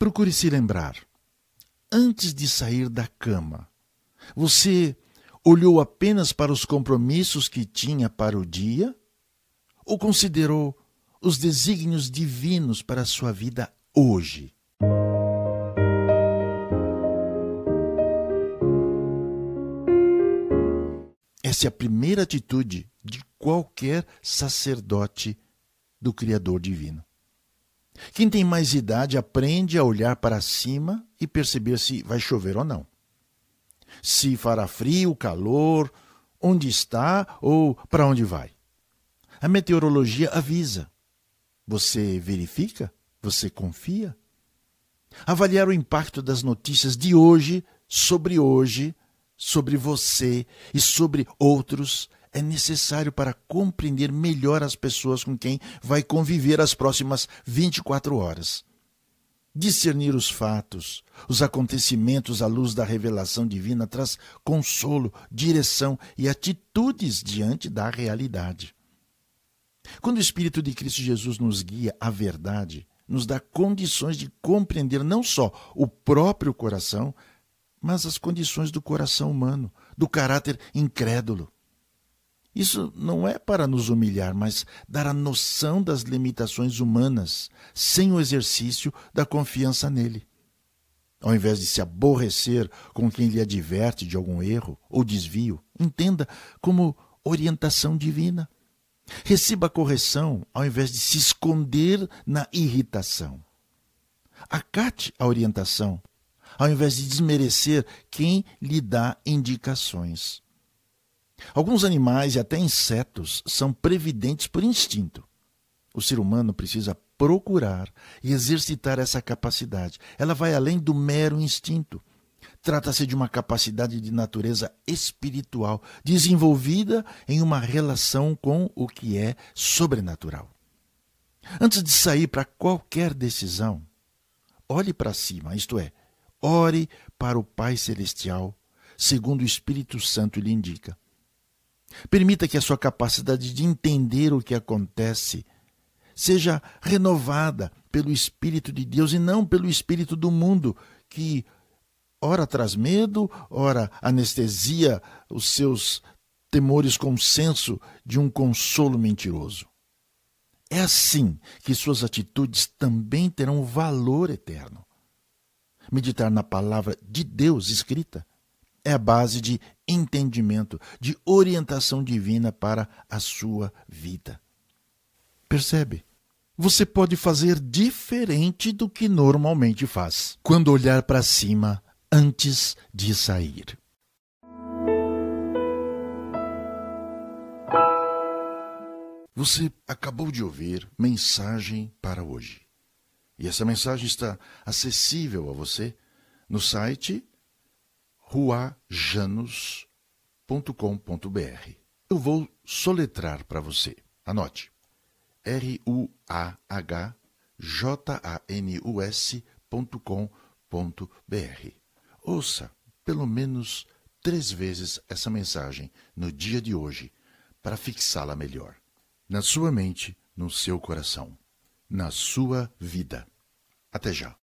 Procure se lembrar. Antes de sair da cama, você olhou apenas para os compromissos que tinha para o dia? Ou considerou os desígnios divinos para a sua vida hoje? Essa é a primeira atitude de qualquer sacerdote do Criador Divino. Quem tem mais idade aprende a olhar para cima e perceber se vai chover ou não. Se fará frio, calor, onde está ou para onde vai. A meteorologia avisa. Você verifica? Você confia? Avaliar o impacto das notícias de hoje sobre hoje sobre você e sobre outros é necessário para compreender melhor as pessoas com quem vai conviver as próximas 24 horas. Discernir os fatos, os acontecimentos à luz da revelação divina traz consolo, direção e atitudes diante da realidade. Quando o Espírito de Cristo Jesus nos guia à verdade, nos dá condições de compreender não só o próprio coração, mas as condições do coração humano, do caráter incrédulo. Isso não é para nos humilhar, mas dar a noção das limitações humanas, sem o exercício da confiança nele. Ao invés de se aborrecer com quem lhe adverte de algum erro ou desvio, entenda como orientação divina. Receba a correção ao invés de se esconder na irritação. Acate a orientação ao invés de desmerecer quem lhe dá indicações. Alguns animais e até insetos são previdentes por instinto. O ser humano precisa procurar e exercitar essa capacidade. Ela vai além do mero instinto. Trata-se de uma capacidade de natureza espiritual, desenvolvida em uma relação com o que é sobrenatural. Antes de sair para qualquer decisão, olhe para cima, isto é, Ore para o Pai Celestial, segundo o Espírito Santo lhe indica. Permita que a sua capacidade de entender o que acontece seja renovada pelo Espírito de Deus e não pelo Espírito do mundo, que ora traz medo, ora anestesia os seus temores com o senso de um consolo mentiroso. É assim que suas atitudes também terão valor eterno. Meditar na palavra de Deus escrita é a base de entendimento, de orientação divina para a sua vida. Percebe? Você pode fazer diferente do que normalmente faz quando olhar para cima antes de sair. Você acabou de ouvir mensagem para hoje. E essa mensagem está acessível a você no site ruajanos.com.br. Eu vou soletrar para você. Anote. R-U-A-H-J-A-N-U-S.com.br. Ouça pelo menos três vezes essa mensagem no dia de hoje para fixá-la melhor. Na sua mente, no seu coração na sua vida. Até já.